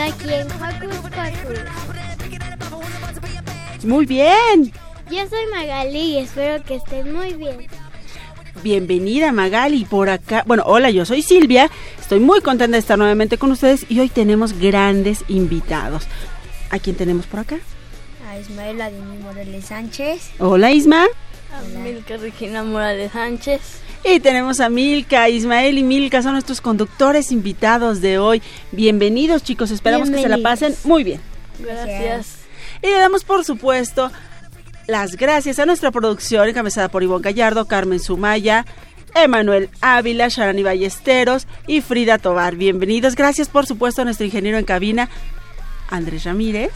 Aquí en Hocus Pocus. Muy bien. Yo soy Magali y espero que estén muy bien. Bienvenida Magali por acá. Bueno, hola, yo soy Silvia. Estoy muy contenta de estar nuevamente con ustedes y hoy tenemos grandes invitados. ¿A quién tenemos por acá? A Ismael Adini Morales Sánchez. Hola Isma. A Milka Regina Morales Sánchez. Y tenemos a Milka, Ismael y Milka son nuestros conductores invitados de hoy. Bienvenidos chicos, esperamos que se la pasen muy bien. Gracias. Y le damos por supuesto las gracias a nuestra producción encabezada por Ivonne Gallardo, Carmen Sumaya, Emanuel Ávila, Sharani Ballesteros y Frida Tobar. Bienvenidos. Gracias por supuesto a nuestro ingeniero en cabina, Andrés Ramírez.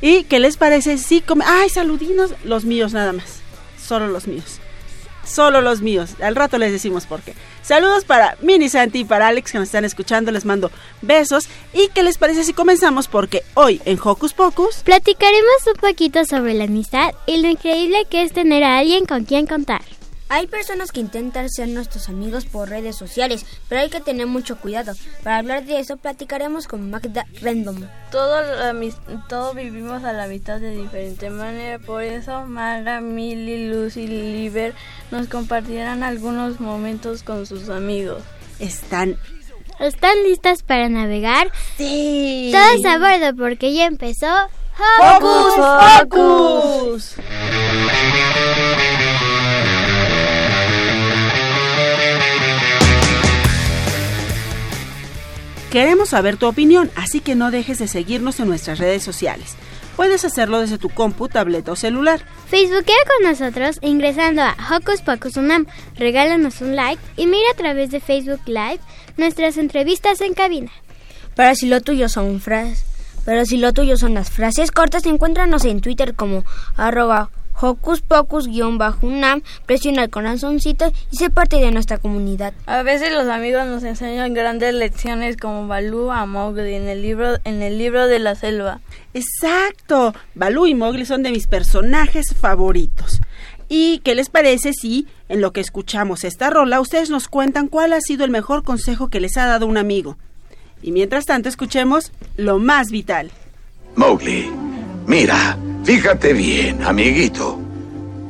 ¿Y qué les parece si come... ¡Ay, saludinos! Los míos nada más. Solo los míos. Solo los míos. Al rato les decimos por qué. Saludos para Mini Santi y para Alex que nos están escuchando. Les mando besos. ¿Y qué les parece si comenzamos? Porque hoy en Hocus Pocus platicaremos un poquito sobre la amistad y lo increíble que es tener a alguien con quien contar. Hay personas que intentan ser nuestros amigos por redes sociales, pero hay que tener mucho cuidado. Para hablar de eso, platicaremos con Magda Random. Todos todo vivimos a la mitad de diferente manera, por eso Mara, Milly, Lucy y Liber nos compartirán algunos momentos con sus amigos. Están ¿Están listas para navegar? Sí. Todos a bordo porque ya empezó Hocus Pocus. Queremos saber tu opinión, así que no dejes de seguirnos en nuestras redes sociales. Puedes hacerlo desde tu compu, tableta o celular. Facebookea con nosotros ingresando a Hocus Pocus Unam. Regálanos un like y mira a través de Facebook Live nuestras entrevistas en cabina. Pero si lo tuyo son frases, pero si lo tuyo son las frases cortas, encuéntranos en Twitter como arroba Hocus Pocus-UNAM, presiona el corazoncito y sé parte de nuestra comunidad. A veces los amigos nos enseñan grandes lecciones como Balú a Mowgli en el libro, en el libro de la selva. Exacto. Balú y Mowgli son de mis personajes favoritos. ¿Y qué les parece si, en lo que escuchamos esta rola, ustedes nos cuentan cuál ha sido el mejor consejo que les ha dado un amigo? Y mientras tanto, escuchemos lo más vital. Mowgli, mira, fíjate bien, amiguito.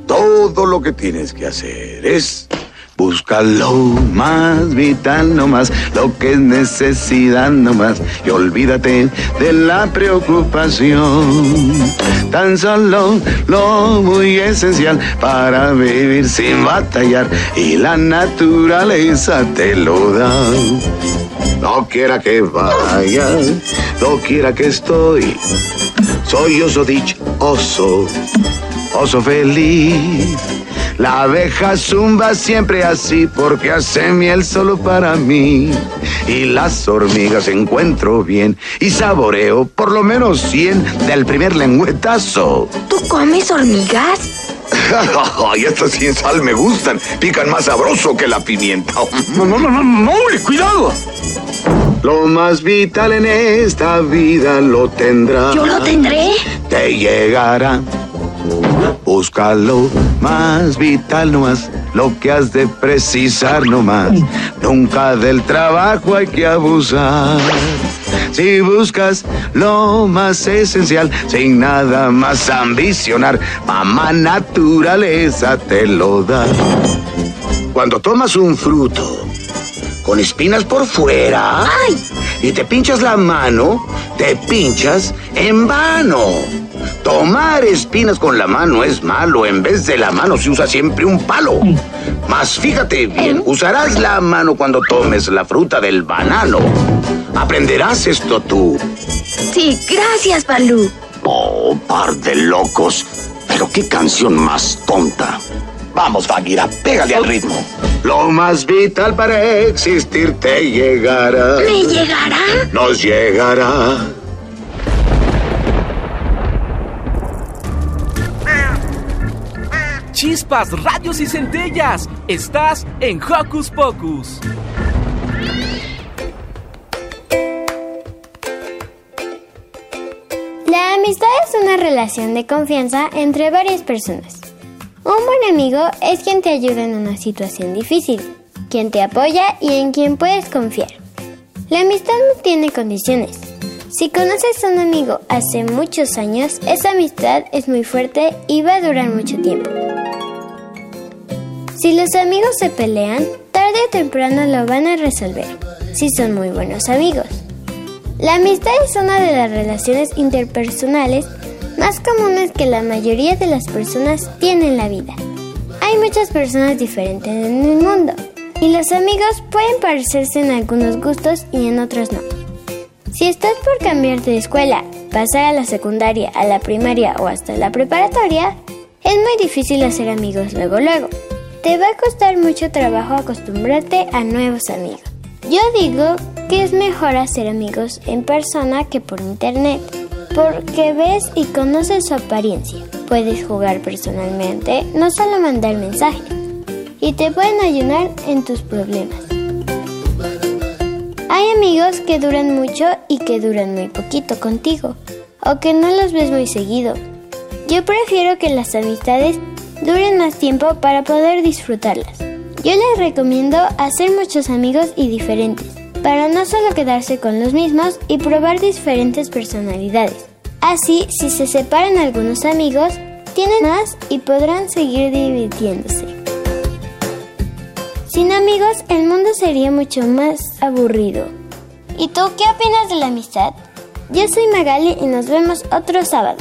Todo lo que tienes que hacer es buscar lo más vital nomás, lo que es necesidad nomás, y olvídate de la preocupación. Tan solo lo muy esencial para vivir sin batallar, y la naturaleza te lo da. No quiera que vaya, no quiera que estoy. Soy oso dichoso, oso feliz. La abeja zumba siempre así porque hace miel solo para mí. Y las hormigas encuentro bien y saboreo por lo menos 100 del primer lengüetazo. ¿Tú comes hormigas? Ay, estas sin sal me gustan. Pican más sabroso que la pimienta. No, no, no, no, no, cuidado. Lo más vital en esta vida lo tendrás. ¿Yo lo tendré? Te llegará. Búscalo más vital nomás, lo que has de precisar nomás. Nunca del trabajo hay que abusar. Si buscas lo más esencial, sin nada más ambicionar, mamá naturaleza te lo da. Cuando tomas un fruto con espinas por fuera y te pinchas la mano, te pinchas en vano. Tomar espinas con la mano es malo. En vez de la mano se usa siempre un palo. Mas fíjate bien, usarás la mano cuando tomes la fruta del banano. Aprenderás esto tú. Sí, gracias, Balú. Oh, par de locos. Pero qué canción más tonta. Vamos, Bagheera, pégale al ritmo. Lo más vital para existir te llegará. ¿Me llegará? Nos llegará. Chispas, radios y centellas. Estás en Hocus Pocus. La amistad es una relación de confianza entre varias personas. Un buen amigo es quien te ayuda en una situación difícil, quien te apoya y en quien puedes confiar. La amistad no tiene condiciones. Si conoces a un amigo hace muchos años, esa amistad es muy fuerte y va a durar mucho tiempo. Si los amigos se pelean, tarde o temprano lo van a resolver, si son muy buenos amigos. La amistad es una de las relaciones interpersonales más comunes que la mayoría de las personas tienen en la vida. Hay muchas personas diferentes en el mundo y los amigos pueden parecerse en algunos gustos y en otros no. Si estás por cambiarte de escuela, pasar a la secundaria, a la primaria o hasta la preparatoria, es muy difícil hacer amigos luego luego. Te va a costar mucho trabajo acostumbrarte a nuevos amigos. Yo digo que es mejor hacer amigos en persona que por internet, porque ves y conoces su apariencia. Puedes jugar personalmente, no solo mandar mensajes, y te pueden ayudar en tus problemas. Hay amigos que duran mucho y que duran muy poquito contigo, o que no los ves muy seguido. Yo prefiero que las amistades duren más tiempo para poder disfrutarlas. Yo les recomiendo hacer muchos amigos y diferentes, para no solo quedarse con los mismos y probar diferentes personalidades. Así, si se separan algunos amigos, tienen más y podrán seguir divirtiéndose. Sin amigos, el mundo sería mucho más aburrido. ¿Y tú qué opinas de la amistad? Yo soy Magali y nos vemos otro sábado.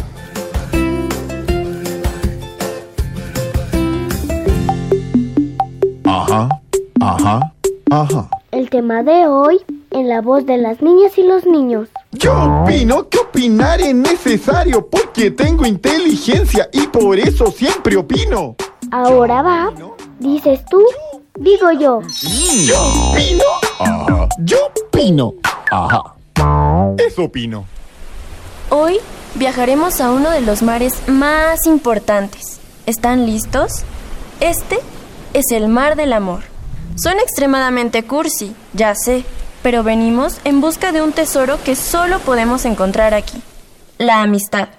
Ajá, ajá, ajá. El tema de hoy en la voz de las niñas y los niños. Yo opino que opinar es necesario porque tengo inteligencia y por eso siempre opino. Ahora va, dices tú, digo yo. Yo opino. Ajá. Yo opino. Ajá. Eso opino. Hoy viajaremos a uno de los mares más importantes. ¿Están listos? Este es el mar del amor. Son extremadamente cursi, ya sé, pero venimos en busca de un tesoro que solo podemos encontrar aquí, la amistad.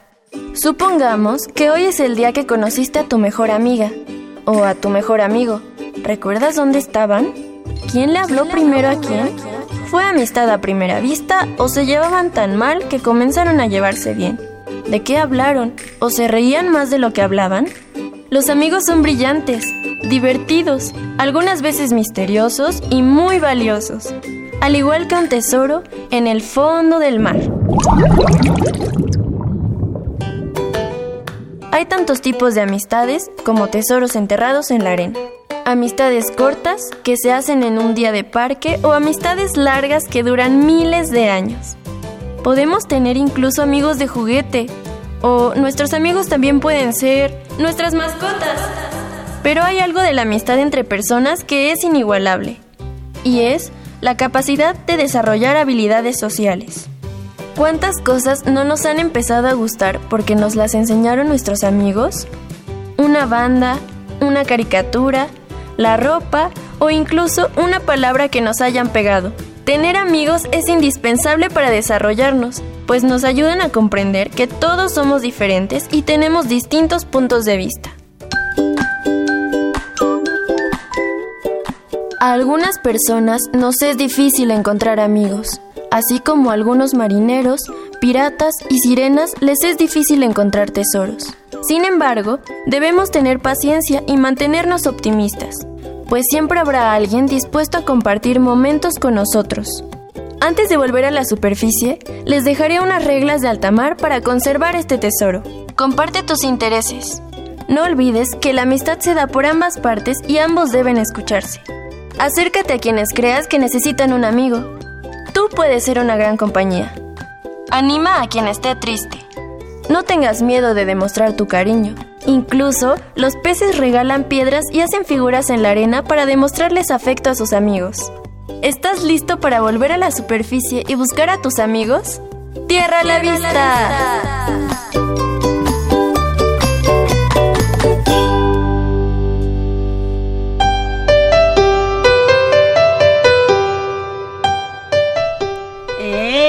Supongamos que hoy es el día que conociste a tu mejor amiga o a tu mejor amigo. ¿Recuerdas dónde estaban? ¿Quién le habló primero a quién? ¿Fue amistad a primera vista o se llevaban tan mal que comenzaron a llevarse bien? ¿De qué hablaron? ¿O se reían más de lo que hablaban? Los amigos son brillantes, divertidos, algunas veces misteriosos y muy valiosos, al igual que un tesoro en el fondo del mar. Hay tantos tipos de amistades como tesoros enterrados en la arena. Amistades cortas que se hacen en un día de parque o amistades largas que duran miles de años. Podemos tener incluso amigos de juguete o nuestros amigos también pueden ser nuestras mascotas. Pero hay algo de la amistad entre personas que es inigualable y es la capacidad de desarrollar habilidades sociales. ¿Cuántas cosas no nos han empezado a gustar porque nos las enseñaron nuestros amigos? Una banda, una caricatura, la ropa o incluso una palabra que nos hayan pegado. Tener amigos es indispensable para desarrollarnos, pues nos ayudan a comprender que todos somos diferentes y tenemos distintos puntos de vista. A algunas personas nos es difícil encontrar amigos. Así como algunos marineros, piratas y sirenas les es difícil encontrar tesoros. Sin embargo, debemos tener paciencia y mantenernos optimistas, pues siempre habrá alguien dispuesto a compartir momentos con nosotros. Antes de volver a la superficie, les dejaré unas reglas de alta mar para conservar este tesoro. Comparte tus intereses. No olvides que la amistad se da por ambas partes y ambos deben escucharse. Acércate a quienes creas que necesitan un amigo. Tú puedes ser una gran compañía. Anima a quien esté triste. No tengas miedo de demostrar tu cariño. Incluso, los peces regalan piedras y hacen figuras en la arena para demostrarles afecto a sus amigos. ¿Estás listo para volver a la superficie y buscar a tus amigos? ¡Tierra a la vista!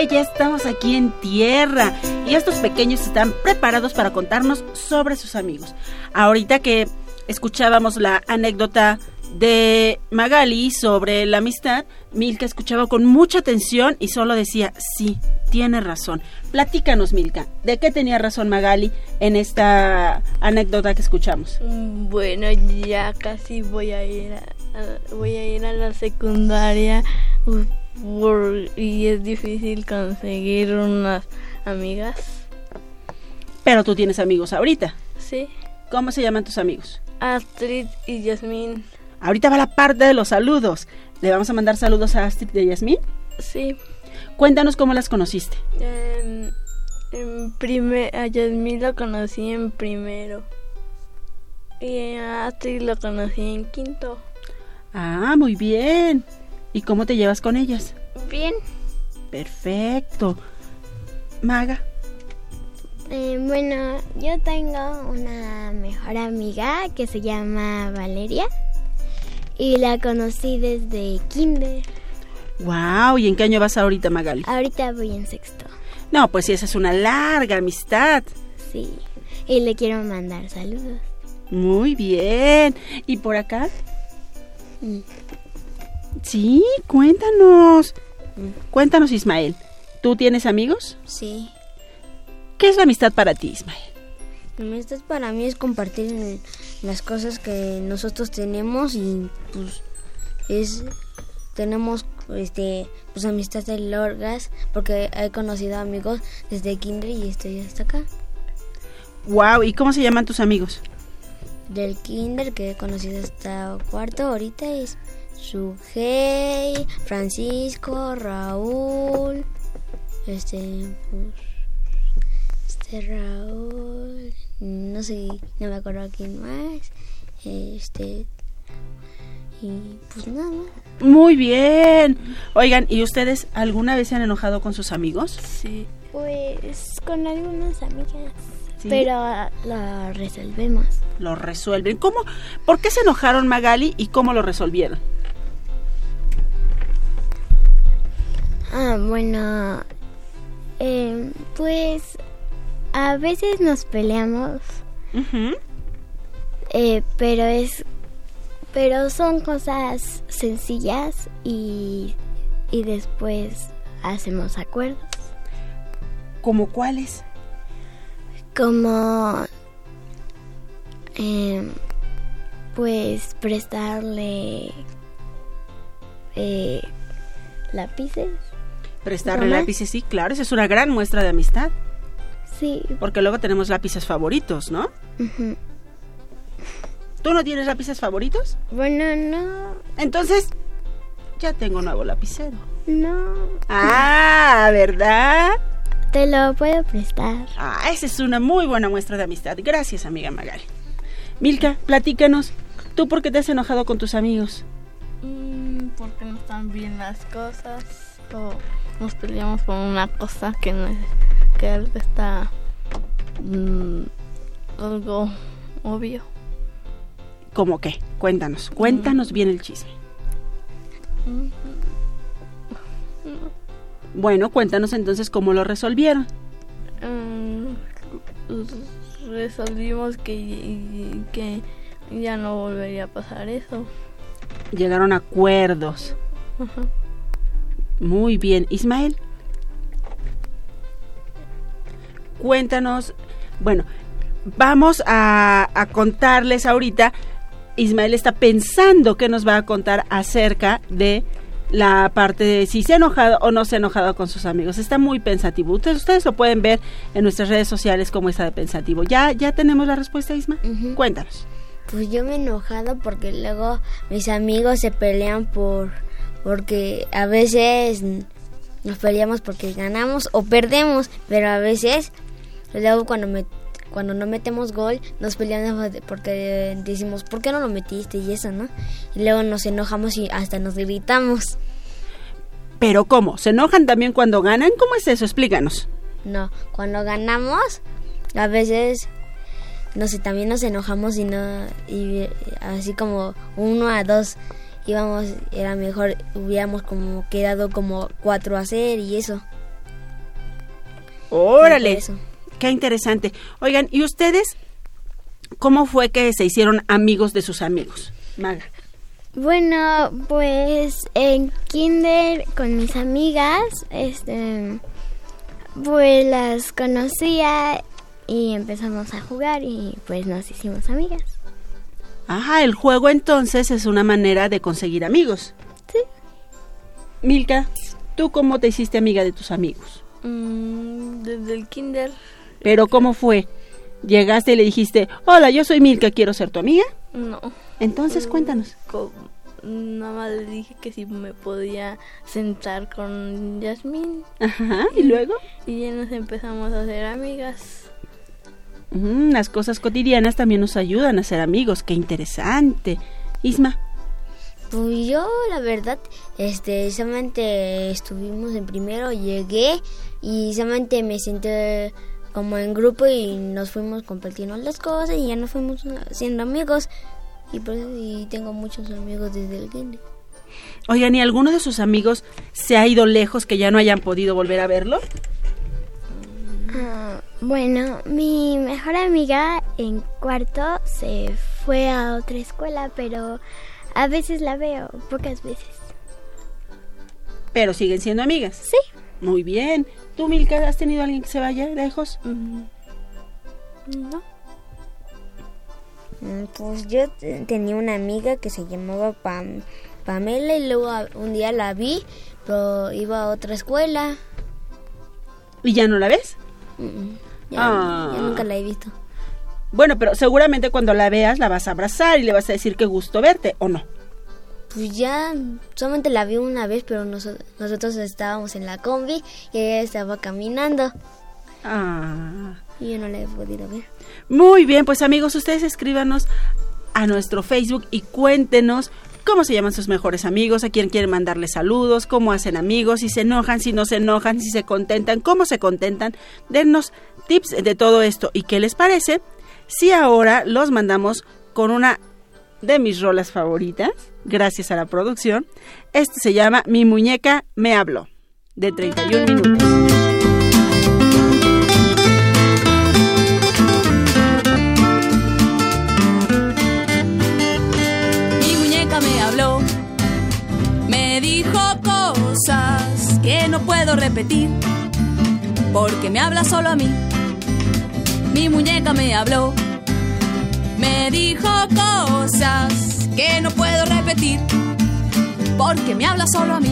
Ya estamos aquí en tierra y estos pequeños están preparados para contarnos sobre sus amigos. Ahorita que escuchábamos la anécdota de Magali sobre la amistad, Milka escuchaba con mucha atención y solo decía, sí, tiene razón. Platícanos, Milka, ¿de qué tenía razón Magali en esta anécdota que escuchamos? Mm, Bueno, ya casi voy a ir a, voy a ir a la secundaria uh, por- y es difícil conseguir unas amigas. Pero tú tienes amigos ahorita. Sí, ¿Cómo se llaman tus amigos? Astrid y Yasmin. Ahorita va la parte de los saludos. ¿Le vamos a mandar saludos a Astrid y Yasmín? Sí. Cuéntanos cómo las conociste. En, en primer, a Yasmin lo conocí en primero. Y a Astrid lo conocí en quinto. Ah, muy bien. ¿Y cómo te llevas con ellas? Bien. Perfecto. Maga. Eh, bueno, yo tengo una mejor amiga que se llama Valeria y la conocí desde kinder. Wow, ¿y en qué año vas ahorita, Magali? Ahorita voy en sexto, No, pues sí, esa es una larga amistad. sí. Y le quiero mandar saludos. Muy bien. ¿Y por acá? Mm. Sí, cuéntanos. Cuéntanos, Ismael. ¿Tú tienes amigos? Sí. ¿Qué es la amistad para ti, Ismael? La amistad para mí es compartir en las cosas que nosotros tenemos y pues es tenemos este pues amistad de largas porque he conocido amigos desde kinder y estoy hasta acá. Wow, ¿y cómo se llaman tus amigos? Del kinder que he conocido hasta cuarto ahorita es Sugey, Francisco, Raúl, este pues este Raúl, no sé, no me acuerdo quién más, este y pues nada. Muy bien. Oigan, ¿y ustedes alguna vez se han enojado con sus amigos? Sí. Pues con algunas amigas, Sí. pero lo resolvemos. Lo resuelven. ¿Cómo? ¿Por qué se enojaron Magali y cómo lo resolvieron? Ah, bueno, eh, pues a veces nos peleamos, eh, pero es, pero son cosas sencillas y, y después hacemos acuerdos. ¿Como cuáles? Como, eh, pues prestarle eh, lápices. Prestarle ¿Mamá? lápices, sí, claro, esa es una gran muestra de amistad. Sí. Porque luego tenemos lápices favoritos, ¿no? ¿Tú no tienes lápices favoritos? Bueno, no, Entonces, ya tengo nuevo lapicero. no. Ah, ¿verdad? Te lo puedo prestar. Ah, esa es una muy buena muestra de amistad. Gracias, amiga Magali. Milka, platícanos. ¿Tú por qué te has enojado con tus amigos? Mm, porque no están bien las cosas. O nos peleamos por una cosa que no es, que está mm, algo obvio. ¿Cómo qué? Cuéntanos, cuéntanos bien el chisme. Bueno, cuéntanos entonces cómo lo resolvieron. mm, resolvimos que, que ya no volvería a pasar eso. Llegaron a acuerdos. Ajá. Muy bien, Ismael. Cuéntanos, bueno, vamos a, a contarles ahorita, Ismael está pensando que nos va a contar acerca de la parte de si se ha enojado o no se ha enojado con sus amigos. Está muy pensativo. Ustedes, ustedes lo pueden ver en nuestras redes sociales como está de pensativo. ¿Ya, ya tenemos la respuesta, Isma? Cuéntanos. Pues yo me he enojado porque luego mis amigos se pelean por porque a veces nos peleamos porque ganamos o perdemos, pero a veces luego cuando me cuando no metemos gol nos peleamos porque decimos ¿por qué no lo metiste? y eso, ¿no? Y luego nos enojamos y hasta nos gritamos. Pero ¿cómo? ¿Se enojan también cuando ganan? ¿Cómo es eso? Explícanos. No, cuando ganamos a veces no sé, también nos enojamos y no y así como uno a dos íbamos, era mejor, hubiéramos como quedado como cuatro a hacer y eso. Órale, qué interesante. Oigan, ¿y ustedes cómo fue que se hicieron amigos de sus amigos? Maga. Bueno, pues en kinder con mis amigas, este, pues las conocía y empezamos a jugar y pues nos hicimos amigas. Ajá, el juego entonces es una manera de conseguir amigos. Sí. Milka, ¿tú cómo te hiciste amiga de tus amigos? Mm, desde el kinder. ¿Pero cómo fue? ¿Llegaste y le dijiste, hola, yo soy Milka, quiero ser tu amiga? No. Entonces, cuéntanos. Nada más le dije que si me podía sentar con Yasmín. Ajá, ¿y luego? Y ya nos empezamos a hacer amigas las cosas cotidianas también nos ayudan a ser amigos. Qué interesante. Isma. Pues yo, la verdad, este, solamente estuvimos en primero, llegué y solamente me senté como en grupo y nos fuimos compartiendo las cosas y ya nos fuimos siendo amigos. Y por eso y tengo muchos amigos desde el kinder. Oigan, ¿y alguno de sus amigos se ha ido lejos que ya no hayan podido volver a verlo? Ah, bueno, mi mejor amiga en cuarto se fue a otra escuela, pero a veces la veo, pocas veces. Pero siguen siendo amigas. Sí. Muy bien. ¿Tú, Milka, has tenido alguien que se vaya lejos? Mm, no. Mm, pues yo tenía una amiga que se llamaba Pamela y luego un día la vi, pero iba a otra escuela. ¿Y ya no la ves? Ya, ah. nunca la he visto. Bueno, pero seguramente cuando la veas la vas a abrazar y le vas a decir que gusto verte, ¿o no? Pues ya solamente la vi una vez, pero nosotros estábamos en la combi y ella estaba caminando. Ah. Y yo no la he podido ver. Muy bien, pues amigos, ustedes escríbanos a nuestro Facebook y cuéntenos cómo se llaman sus mejores amigos, a quién quieren mandarle saludos, cómo hacen amigos, si se enojan, si no se enojan, si se contentan, cómo se contentan. Dennos tips de todo esto y qué les parece si ahora los mandamos con una de mis rolas favoritas, gracias a la producción. Este se llama Mi muñeca me habló, de 31 minutos. que no puedo repetir, porque me habla solo a mí. Mi muñeca me habló, me dijo cosas que no puedo repetir, porque me habla solo a mí.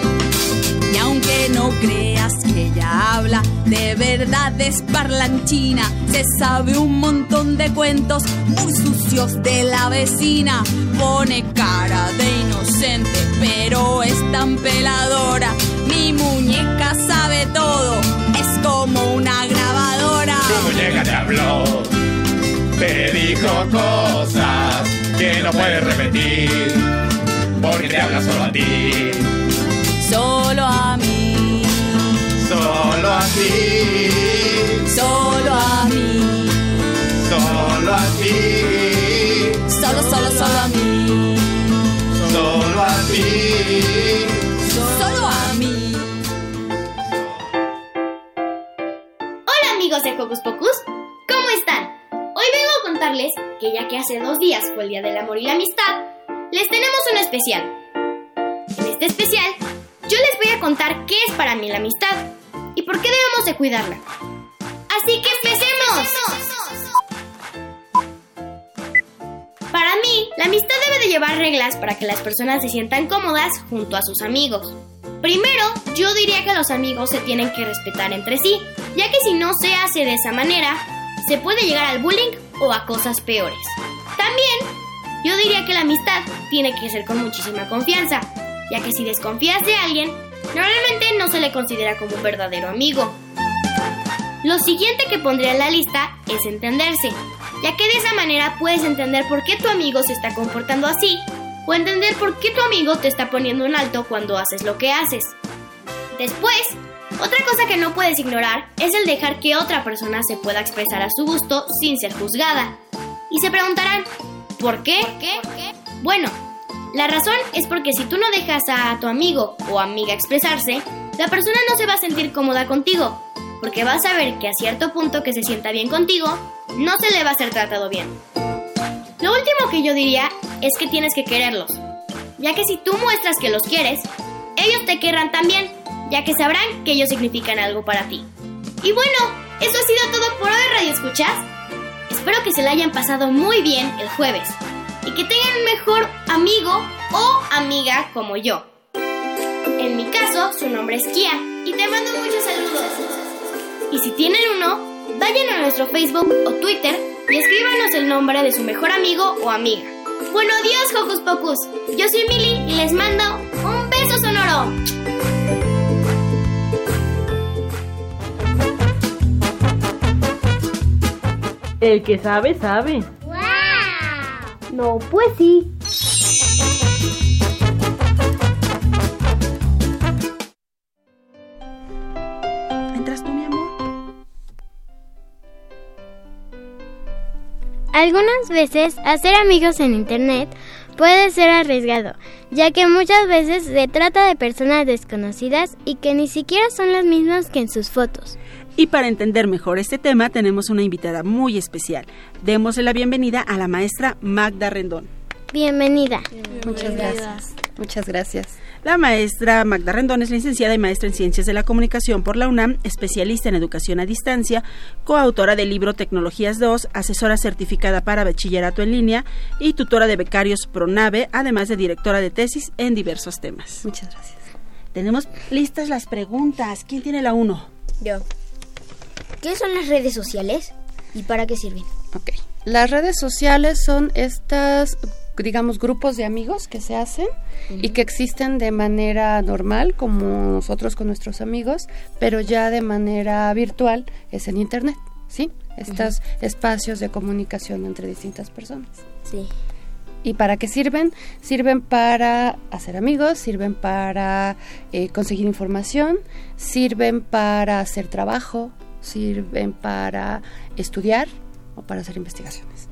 no creas que ella habla, de verdad es parlanchina. Se sabe un montón de cuentos muy sucios de la vecina. Pone cara de inocente, pero es tan peladora. Mi muñeca sabe todo, es como una grabadora. Tu muñeca te habló, te dijo cosas que no puedes repetir, porque te habla solo a ti. Solo a ti. Solo a mí. Solo a ti. Solo, solo, solo a mí. Solo a ti. Solo a mí. Hola amigos de Hocus Pocus, ¿cómo están? Hoy vengo a contarles que ya que hace dos días fue el Día del Amor y la Amistad, les tenemos un especial. En este especial, yo les voy a contar qué es para mí la amistad y por qué debemos de cuidarla. Así que empecemos. Para mí, la amistad debe de llevar reglas para que las personas se sientan cómodas junto a sus amigos. Primero, yo diría que los amigos se tienen que respetar entre sí, ya que si no se hace de esa manera, se puede llegar al bullying o a cosas peores. También, yo diría que la amistad tiene que ser con muchísima confianza, ya que si desconfías de alguien, normalmente no se le considera como un verdadero amigo. Lo siguiente que pondría en la lista es entenderse, ya que de esa manera puedes entender por qué tu amigo se está comportando así, o entender por qué tu amigo te está poniendo un alto cuando haces lo que haces. Después, otra cosa que no puedes ignorar es el dejar que otra persona se pueda expresar a su gusto sin ser juzgada. Y se preguntarán, ¿por qué? ¿Qué? Bueno, la razón es porque si tú no dejas a tu amigo o amiga expresarse, la persona no se va a sentir cómoda contigo, porque va a saber que a cierto punto que se sienta bien contigo, no se le va a ser tratado bien. Lo último que yo diría es que tienes que quererlos, ya que si tú muestras que los quieres, ellos te querrán también, ya que sabrán que ellos significan algo para ti. Y bueno, eso ha sido todo por hoy, Radio Escuchas. Espero que se la hayan pasado muy bien el jueves y que tengan un mejor amigo o amiga como yo. En mi caso, su nombre es Kia y te mando muchos saludos. Y si tienen uno, vayan a nuestro Facebook o Twitter y escríbanos el nombre de su mejor amigo o amiga. Bueno, adiós, Hocus Pocus. Yo soy Mili y les mando un beso sonoro. El que sabe, sabe. No, pues sí. ¿Entras tú, mi amor? Algunas veces hacer amigos en Internet puede ser arriesgado, ya que muchas veces se trata de personas desconocidas y que ni siquiera son las mismas que en sus fotos. Y para entender mejor este tema tenemos una invitada muy especial. Démosle la bienvenida a la maestra Magda Rendón. Bienvenida. Muchas gracias. Muchas gracias. La maestra Magda Rendón es licenciada y maestra en Ciencias de la Comunicación por la UNAM, especialista en educación a distancia, coautora del libro Tecnologías 2, asesora certificada para bachillerato en línea y tutora de becarios PRONAVE, además de directora de tesis en diversos temas. Muchas gracias. Tenemos listas las preguntas. ¿Quién tiene la uno? Yo. ¿Qué son las redes sociales y para qué sirven? Ok. Las redes sociales son estas, digamos, grupos de amigos que se hacen y que existen de manera normal, como nosotros con nuestros amigos, pero ya de manera virtual es en Internet, ¿sí? Estos espacios de comunicación entre distintas personas. Sí. ¿Y para qué sirven? Sirven para hacer amigos, sirven para eh, conseguir información, sirven para hacer trabajo, sirven para estudiar o para hacer investigaciones.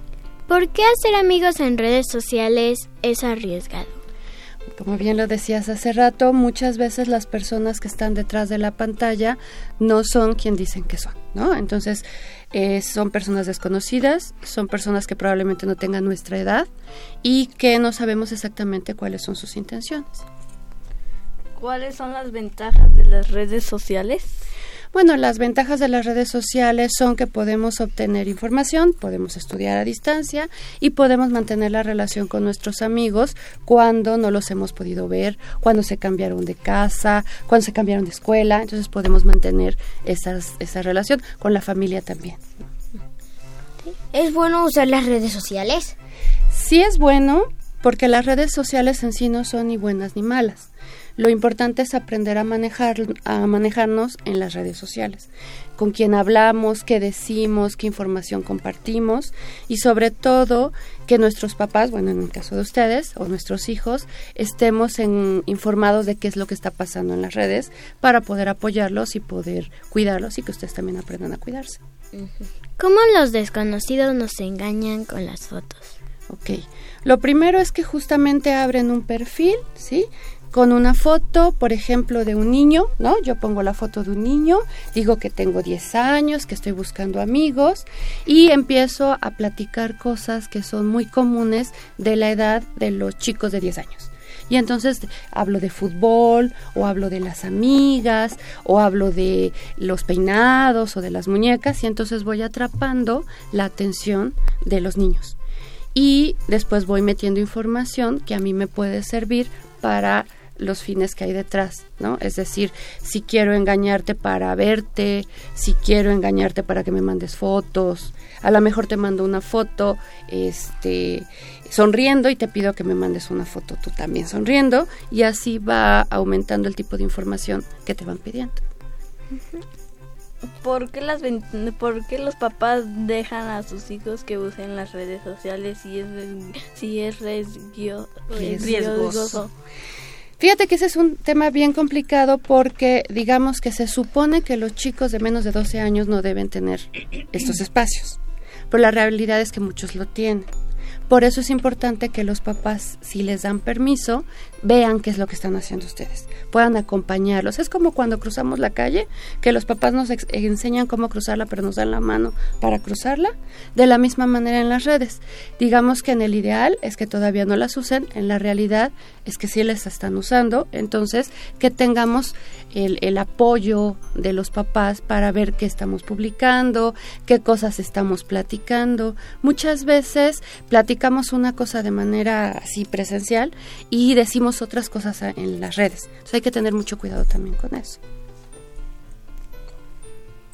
¿Por qué hacer amigos en redes sociales es arriesgado? Como bien lo decías hace rato, muchas veces las personas que están detrás de la pantalla no son quien dicen que son, ¿no? Entonces, eh, son personas desconocidas, son personas que probablemente no tengan nuestra edad y que no sabemos exactamente cuáles son sus intenciones. ¿Cuáles son las ventajas de las redes sociales? Bueno, las ventajas de las redes sociales son que podemos obtener información, podemos estudiar a distancia y podemos mantener la relación con nuestros amigos cuando no los hemos podido ver, cuando se cambiaron de casa, cuando se cambiaron de escuela. Entonces podemos mantener esas, esa relación con la familia también. ¿Es bueno usar las redes sociales? Sí es bueno porque las redes sociales en sí no son ni buenas ni malas. Lo importante es aprender a manejar a manejarnos en las redes sociales, con quién hablamos, qué decimos, qué información compartimos y sobre todo que nuestros papás, bueno, en el caso de ustedes o nuestros hijos, estemos en, informados de qué es lo que está pasando en las redes para poder apoyarlos y poder cuidarlos y que ustedes también aprendan a cuidarse. ¿Cómo los desconocidos nos engañan con las fotos? Ok, lo primero es que justamente abren un perfil, ¿sí? Con una foto, por ejemplo, de un niño, ¿no? Yo pongo la foto de un niño, digo que tengo 10 años, que estoy buscando amigos y empiezo a platicar cosas que son muy comunes de la edad de los chicos de 10 años. Y entonces hablo de fútbol, o hablo de las amigas, o hablo de los peinados o de las muñecas, y entonces voy atrapando la atención de los niños. Y después voy metiendo información que a mí me puede servir para los fines que hay detrás, ¿no? Es decir, si quiero engañarte para verte, si quiero engañarte para que me mandes fotos, a lo mejor te mando una foto, este, sonriendo y te pido que me mandes una foto tú también sonriendo y así va aumentando el tipo de información que te van pidiendo. ¿Por qué, las, ¿Por qué los papás dejan a sus hijos que usen las redes sociales si es, si es riesgoso? Fíjate que ese es un tema bien complicado porque digamos que se supone que los chicos de menos de 12 años no deben tener estos espacios, pero la realidad es que muchos lo tienen. Por eso es importante que los papás, si les dan permiso, vean qué es lo que están haciendo ustedes, puedan acompañarlos. Es como cuando cruzamos la calle, que los papás nos enseñan cómo cruzarla, pero nos dan la mano para cruzarla. De la misma manera en las redes. Digamos que en el ideal es que todavía no las usen, en la realidad es que sí las están usando, entonces que tengamos el, el apoyo de los papás para ver qué estamos publicando, qué cosas estamos platicando. Muchas veces platicamos una cosa de manera así presencial y decimos otras cosas en las redes. Entonces hay que tener mucho cuidado también con eso.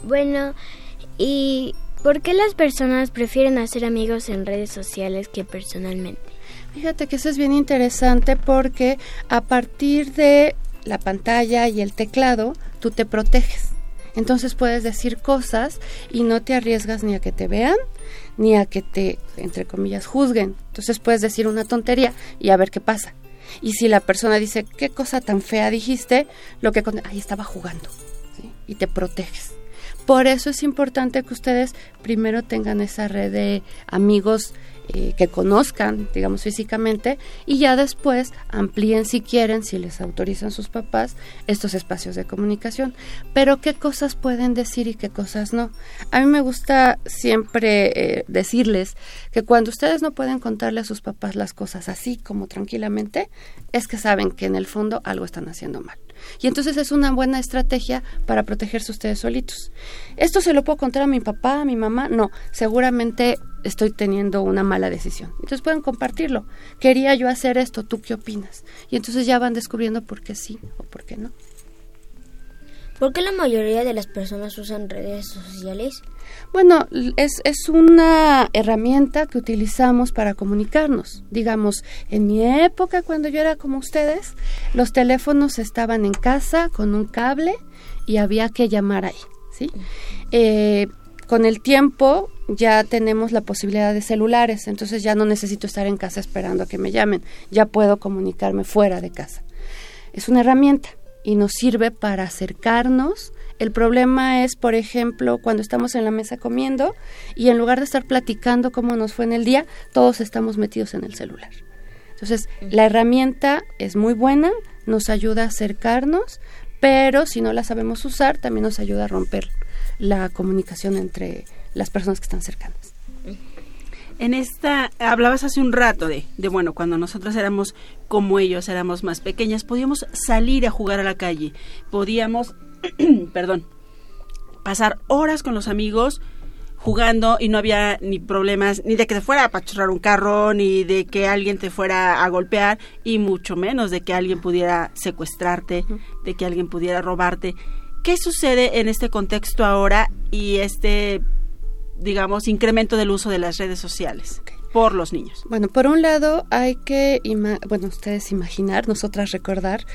Bueno, ¿y por qué las personas prefieren hacer amigos en redes sociales que personalmente? Fíjate que eso es bien interesante porque a partir de la pantalla y el teclado, tú te proteges. Entonces puedes decir cosas y no te arriesgas ni a que te vean, ni a que te, entre comillas, juzguen. Entonces puedes decir una tontería y a ver qué pasa. Y si la persona dice, qué cosa tan fea dijiste, lo que ahí estaba jugando. Y te proteges. Por eso es importante que ustedes primero tengan esa red de amigos que conozcan, digamos, físicamente, y ya después amplíen si quieren, si les autorizan sus papás, estos espacios de comunicación. Pero qué cosas pueden decir y qué cosas no. A mí me gusta siempre eh, decirles que cuando ustedes no pueden contarle a sus papás las cosas así como tranquilamente, es que saben que en el fondo algo están haciendo mal. Y entonces es una buena estrategia para protegerse ustedes solitos. ¿Esto se lo puedo contar a mi papá, a mi mamá? No, seguramente estoy teniendo una mala decisión. Entonces pueden compartirlo. Quería yo hacer esto, ¿tú qué opinas? Y entonces ya van descubriendo por qué sí o por qué no. ¿Por qué la mayoría de las personas usan redes sociales? Bueno, es, es una herramienta que utilizamos para comunicarnos. Digamos, en mi época, cuando yo era como ustedes, los teléfonos estaban en casa con un cable y había que llamar ahí, ¿sí? Eh, con el tiempo ya tenemos la posibilidad de celulares, entonces ya no necesito estar en casa esperando a que me llamen, ya puedo comunicarme fuera de casa. Es una herramienta y nos sirve para acercarnos. El problema es, por ejemplo, cuando estamos en la mesa comiendo y en lugar de estar platicando cómo nos fue en el día, todos estamos metidos en el celular. Entonces, la herramienta es muy buena, nos ayuda a acercarnos, pero si no la sabemos usar, también nos ayuda a romper la comunicación entre las personas que están cercanas. En esta, hablabas hace un rato de, de, bueno, cuando nosotros éramos como ellos, éramos más pequeñas, podíamos salir a jugar a la calle, podíamos, perdón, pasar horas con los amigos jugando y no había ni problemas, ni de que te fuera a apachurrar un carro, ni de que alguien te fuera a golpear, y mucho menos de que alguien pudiera secuestrarte, de que alguien pudiera robarte. ¿Qué sucede en este contexto ahora y este digamos, incremento del uso de las redes sociales por los niños? Bueno, por un lado hay que, bueno, ustedes imaginar, nosotras recordar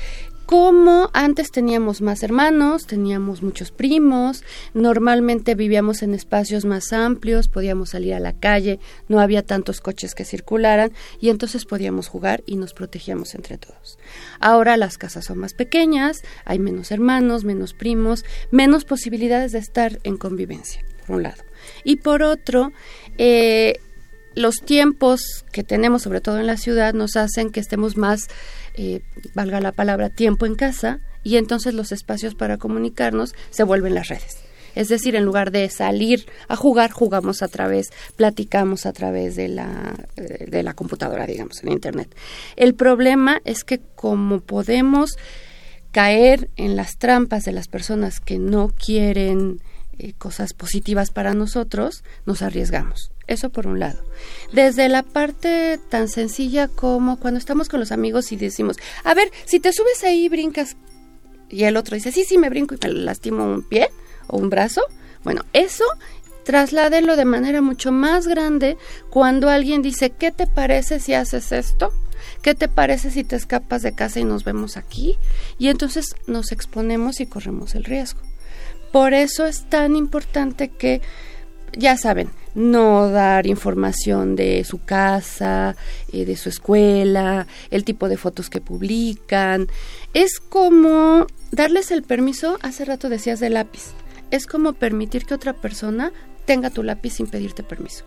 cómo antes teníamos más hermanos, teníamos muchos primos, normalmente vivíamos en espacios más amplios, podíamos salir a la calle, no había tantos coches que circularan y entonces podíamos jugar y nos protegíamos entre todos. Ahora las casas son más pequeñas, hay menos hermanos, menos primos, menos posibilidades de estar en convivencia, por un lado. Y por otro, eh, los tiempos que tenemos, sobre todo en la ciudad, nos hacen que estemos más eh, valga la palabra, tiempo en casa y entonces los espacios para comunicarnos se vuelven las redes. Es decir, en lugar de salir a jugar, jugamos a través, platicamos a través de la, eh, de la computadora, digamos, en Internet. El problema es que como podemos caer en las trampas de las personas que no quieren eh, cosas positivas para nosotros, nos arriesgamos. Eso por un lado. Desde la parte tan sencilla como cuando estamos con los amigos y decimos, a ver, si te subes ahí brincas y el otro dice, sí, sí, me brinco y me lastimo un pie o un brazo. Bueno, eso trasládelo de manera mucho más grande cuando alguien dice, ¿qué te parece si haces esto? ¿Qué te parece si te escapas de casa y nos vemos aquí? Y entonces nos exponemos y corremos el riesgo. Por eso es tan importante que, ya saben, no dar información de su casa, eh, de su escuela, el tipo de fotos que publican. Es como darles el permiso, hace rato decías de lápiz, es como permitir que otra persona tenga tu lápiz sin pedirte permiso.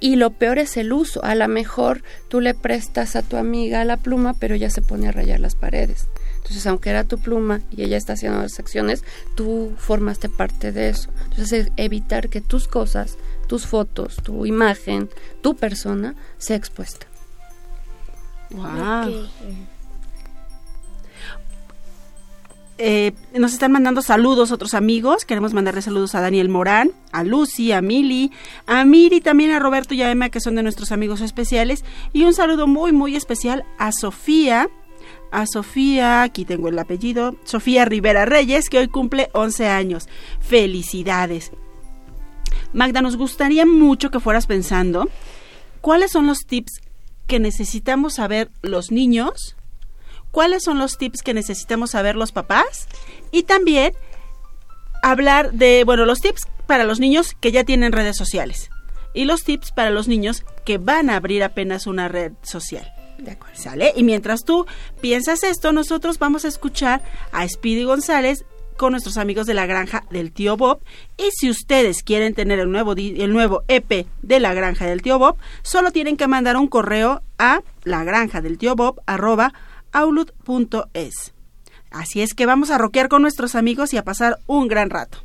Y lo peor es el uso. A lo mejor tú le prestas a tu amiga la pluma, pero ella se pone a rayar las paredes. Entonces, aunque era tu pluma y ella está haciendo las acciones, tú formaste parte de eso. Entonces, evitar que tus cosas, tus fotos, tu imagen, tu persona sea expuesta. Wow. Eh, nos están mandando saludos otros amigos. Queremos mandarle saludos a Daniel Morán, a Lucy, a Mili, a Miri, también a Roberto y a Emma, que son de nuestros amigos especiales. Y un saludo muy, muy especial a Sofía, a Sofía, aquí tengo el apellido, Sofía Rivera Reyes, que hoy cumple 11 años. Felicidades. Magda, nos gustaría mucho que fueras pensando cuáles son los tips que necesitamos saber los niños, cuáles son los tips que necesitamos saber los papás y también hablar de, bueno, los tips para los niños que ya tienen redes sociales y los tips para los niños que van a abrir apenas una red social. De acuerdo. ¿Sale? Y mientras tú piensas esto, nosotros vamos a escuchar a Speedy González con nuestros amigos de la granja del tío Bob. Y si ustedes quieren tener el nuevo, el nuevo EP de la granja del tío Bob, solo tienen que mandar un correo a la granja del tío Bob arroba Así es que vamos a rockear con nuestros amigos y a pasar un gran rato.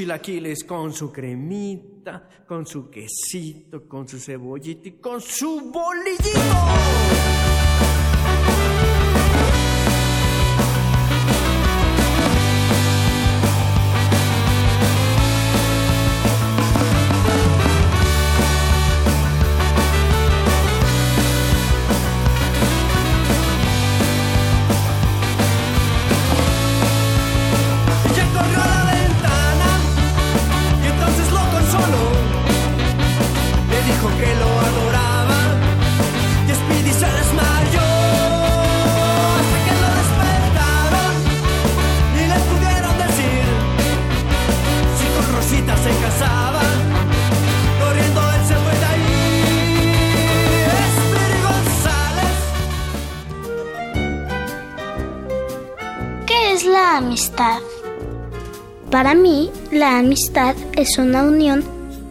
Chilaquiles con su cremita, con su quesito, con su cebollita y con su bolillito. Para mí, la amistad es una unión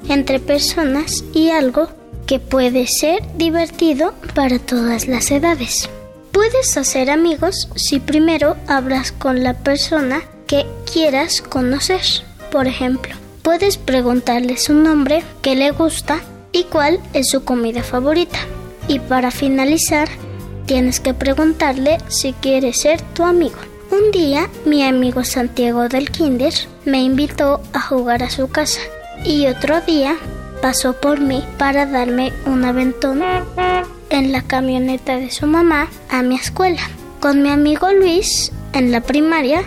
entre personas y algo que puede ser divertido para todas las edades. Puedes hacer amigos si primero hablas con la persona que quieras conocer. Por ejemplo, puedes preguntarle su nombre, qué le gusta y cuál es su comida favorita. Y para finalizar, tienes que preguntarle si quiere ser tu amigo. Un día, mi amigo Santiago del Kinder me invitó a jugar a su casa y otro día pasó por mí para darme un aventón en la camioneta de su mamá a mi escuela. Con mi amigo Luis, en la primaria,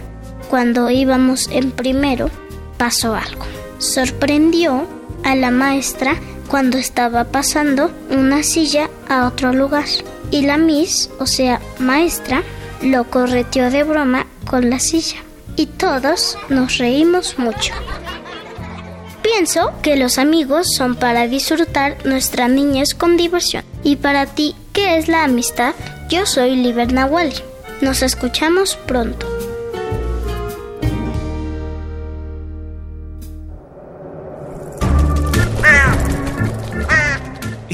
cuando íbamos en primero, pasó algo. Sorprendió a la maestra cuando estaba pasando una silla a otro lugar. Y la Miss, o sea, maestra, lo correteó de broma con la silla. Y todos nos reímos mucho. Pienso que los amigos son para disfrutar nuestra niñez con diversión. Y para ti, ¿qué es la amistad? Yo soy Liber Wally. Nos escuchamos pronto.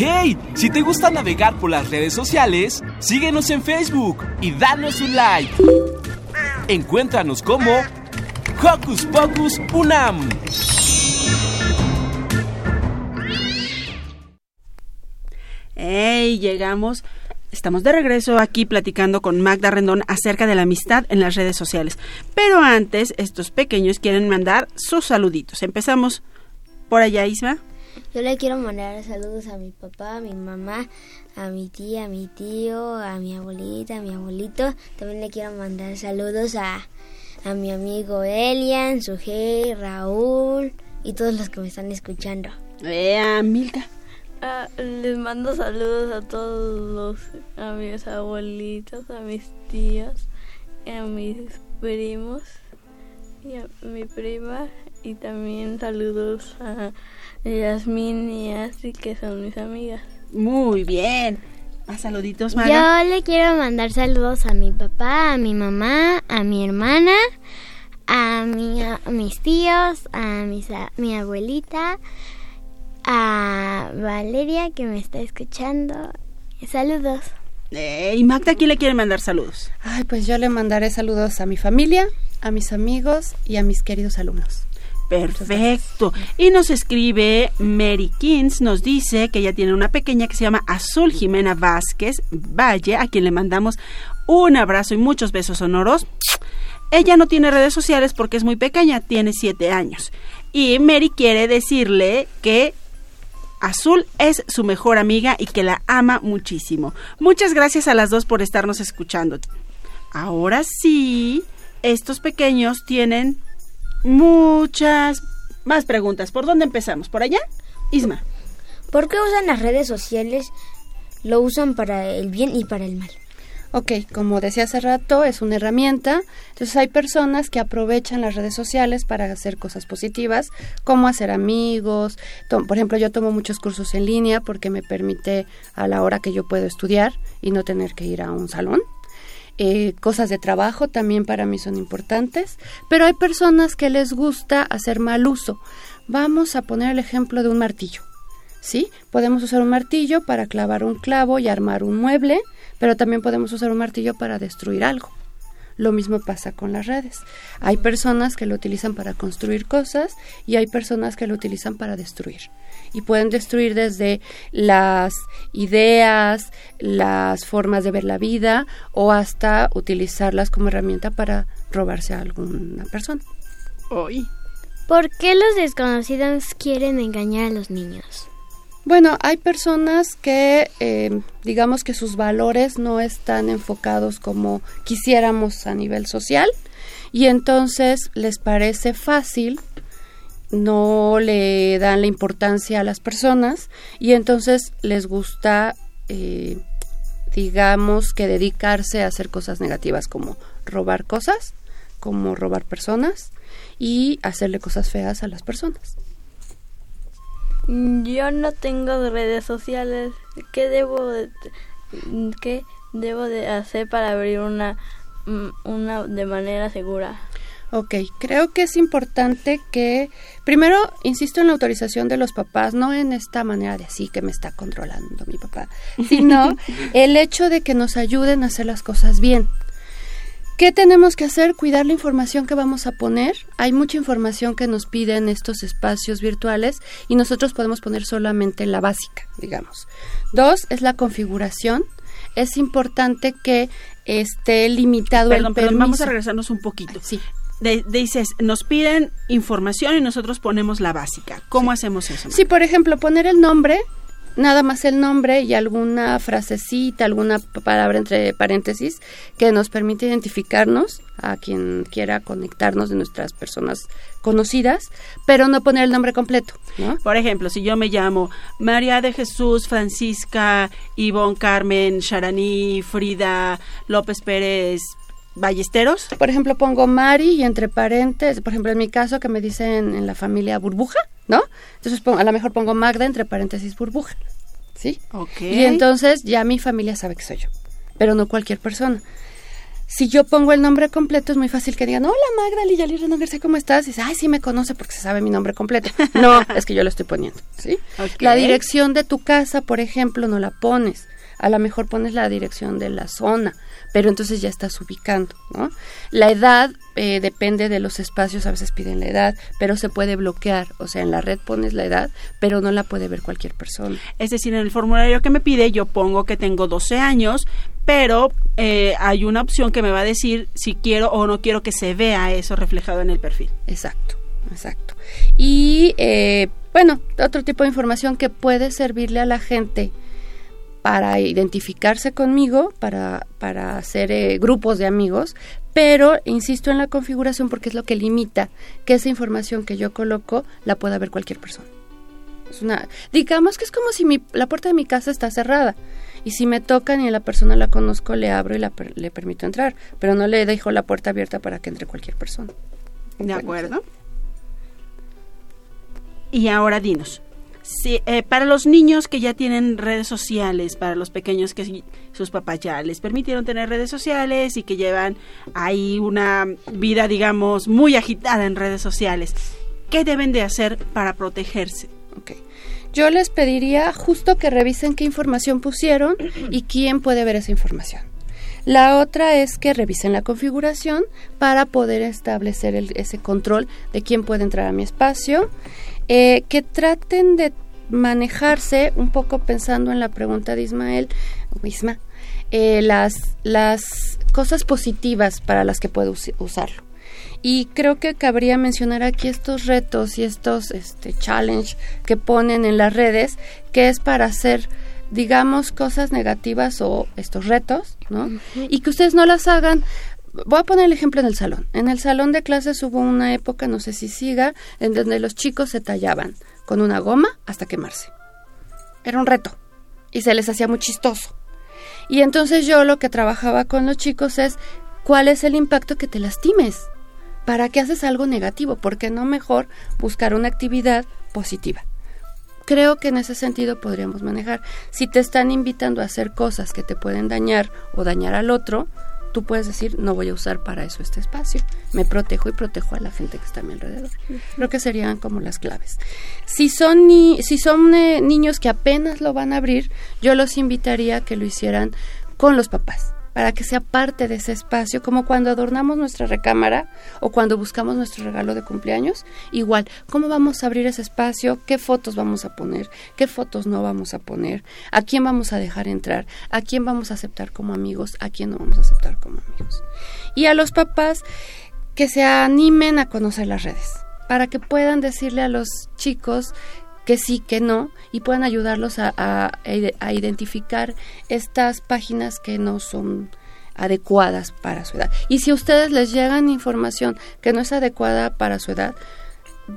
¡Hey! Si te gusta navegar por las redes sociales, síguenos en Facebook y danos un like. Encuéntranos como Hocus Pocus Unam. ¡Hey! Llegamos. Estamos de regreso aquí platicando con Magda Rendón acerca de la amistad en las redes sociales. Pero antes, estos pequeños quieren mandar sus saluditos. Empezamos por allá, Isma. Yo le quiero mandar saludos a mi papá, a mi mamá, a mi tía, a mi tío, a mi abuelita, a mi abuelito. También le quiero mandar saludos a, a mi amigo Elian, Sujei, Raúl y todos los que me están escuchando. Eh, Milka. Ah, les mando saludos a todos los, a mis abuelitos, a mis tíos, a mis primos y a mi prima y también saludos a Yasmin y Así que son mis amigas. Muy bien. Más saluditos, Maga. Yo le quiero mandar saludos a mi papá, a mi mamá, a mi hermana, a, mi, a mis tíos, a, mis, a mi abuelita, a Valeria que me está escuchando. Saludos. Eh, ¿Y Magda quién le quiere mandar saludos? Ay, pues yo le mandaré saludos a mi familia, a mis amigos y a mis queridos alumnos. Perfecto. Y nos escribe Mary Kins, nos dice que ella tiene una pequeña que se llama Azul Jimena Vázquez Valle, a quien le mandamos un abrazo y muchos besos sonoros. Ella no tiene redes sociales porque es muy pequeña, tiene siete años. Y Mary quiere decirle que Azul es su mejor amiga y que la ama muchísimo. Muchas gracias a las dos por estarnos escuchando. Ahora sí, estos pequeños tienen muchas más preguntas. ¿Por dónde empezamos? ¿Por allá? Isma. ¿Por qué usan las redes sociales? Lo usan para el bien y para el mal. Ok, como decía hace rato, es una herramienta. Entonces hay personas que aprovechan las redes sociales para hacer cosas positivas, como hacer amigos. Por ejemplo, yo tomo muchos cursos en línea porque me permite a la hora que yo puedo estudiar y no tener que ir a un salón. Eh, cosas de trabajo también para mí son importantes, pero hay personas que les gusta hacer mal uso. Vamos a poner el ejemplo de un martillo. ¿Sí? Podemos usar un martillo para clavar un clavo y armar un mueble, pero también podemos usar un martillo para destruir algo. Lo mismo pasa con las redes. Hay personas que lo utilizan para construir cosas y hay personas que lo utilizan para destruir y pueden destruir desde las ideas, las formas de ver la vida o hasta utilizarlas como herramienta para robarse a alguna persona. Hoy. ¿Por qué los desconocidos quieren engañar a los niños? Bueno, hay personas que eh, digamos que sus valores no están enfocados como quisiéramos a nivel social y entonces les parece fácil no le dan la importancia a las personas y entonces les gusta, eh, digamos, que dedicarse a hacer cosas negativas como robar cosas, como robar personas y hacerle cosas feas a las personas. Yo no tengo redes sociales. ¿Qué debo de, qué debo de hacer para abrir una, una de manera segura? Ok, creo que es importante que, primero, insisto en la autorización de los papás, no en esta manera de así que me está controlando mi papá, sino el hecho de que nos ayuden a hacer las cosas bien. ¿Qué tenemos que hacer? Cuidar la información que vamos a poner. Hay mucha información que nos piden estos espacios virtuales y nosotros podemos poner solamente la básica, digamos. Dos, es la configuración. Es importante que esté limitado Perdón, el perdón, permiso. vamos a regresarnos un poquito. Sí. De- dices, nos piden información y nosotros ponemos la básica. ¿Cómo hacemos eso? Sí, por ejemplo, poner el nombre, nada más el nombre y alguna frasecita, alguna palabra entre paréntesis que nos permite identificarnos a quien quiera conectarnos de nuestras personas conocidas, pero no poner el nombre completo, ¿no? Por ejemplo, si yo me llamo María de Jesús, Francisca, Ivonne, Carmen, Sharaní, Frida, López Pérez, Ballesteros. Por ejemplo, pongo Mari y entre paréntesis, por ejemplo, en mi caso que me dicen en la familia burbuja, ¿no? Entonces pongo- a lo mejor pongo Magda entre paréntesis burbuja, ¿sí? Y entonces ya mi familia sabe que soy yo, pero no cualquier persona. Si yo pongo el nombre completo, es muy fácil que digan, hola Magda Liyali Renan García, ¿cómo estás? Y dice, ay, sí me conoce porque se sabe mi nombre completo. No, es que yo lo estoy poniendo, ¿sí? La dirección de tu casa, por ejemplo, no la pones. A lo mejor pones la dirección de la zona, pero entonces ya estás ubicando, ¿no? La edad eh, depende de los espacios, a veces piden la edad, pero se puede bloquear. O sea, en la red pones la edad, pero no la puede ver cualquier persona. Es decir, en el formulario que me pide yo pongo que tengo 12 años, pero eh, hay una opción que me va a decir si quiero o no quiero que se vea eso reflejado en el perfil. Exacto, exacto. Y eh, bueno, otro tipo de información que puede servirle a la gente para identificarse conmigo, para, para hacer eh, grupos de amigos, pero insisto en la configuración porque es lo que limita que esa información que yo coloco la pueda ver cualquier persona. Es una, digamos que es como si mi, la puerta de mi casa está cerrada y si me tocan y la persona la conozco, le abro y la le permito entrar, pero no le dejo la puerta abierta para que entre cualquier persona. ¿De acuerdo? Y ahora dinos, si, eh, para los niños que ya tienen redes sociales, para los pequeños que sí, sus papás ya les permitieron tener redes sociales y que llevan ahí una vida, digamos, muy agitada en redes sociales, ¿qué deben de hacer para protegerse? Yo les pediría justo que revisen qué información pusieron y quién puede ver esa información. La otra es que revisen la configuración para poder establecer el- ese control de quién puede entrar a mi espacio. Eh, que traten de manejarse un poco pensando en la pregunta de Ismael, Isma, eh, las, las cosas positivas para las que puedo us- usarlo. Y creo que cabría mencionar aquí estos retos y estos este, challenge que ponen en las redes, que es para hacer, digamos, cosas negativas o estos retos, ¿no? Y que ustedes no las hagan. Voy a poner el ejemplo en el salón. En el salón de clases hubo una época, no sé si siga, en donde los chicos se tallaban con una goma hasta quemarse. Era un reto y se les hacía muy chistoso. Y entonces yo lo que trabajaba con los chicos es cuál es el impacto que te lastimes. ¿Para qué haces algo negativo? ¿Por qué no mejor buscar una actividad positiva? Creo que en ese sentido podríamos manejar. Si te están invitando a hacer cosas que te pueden dañar o dañar al otro, tú puedes decir, no voy a usar para eso este espacio. Me protejo y protejo a la gente que está a mi alrededor. Creo que serían como las claves. Si son, ni si son eh, niños que apenas lo van a abrir, yo los invitaría a que lo hicieran con los papás para que sea parte de ese espacio, como cuando adornamos nuestra recámara o cuando buscamos nuestro regalo de cumpleaños. Igual, ¿cómo vamos a abrir ese espacio? ¿Qué fotos vamos a poner? ¿Qué fotos no vamos a poner? ¿A quién vamos a dejar entrar? ¿A quién vamos a aceptar como amigos? ¿A quién no vamos a aceptar como amigos? Y a los papás que se animen a conocer las redes, para que puedan decirle a los chicos que sí, que no, y puedan ayudarlos a, a- a identificar estas páginas que no son adecuadas para su edad. Y si a ustedes les llegan información que no es adecuada para su edad,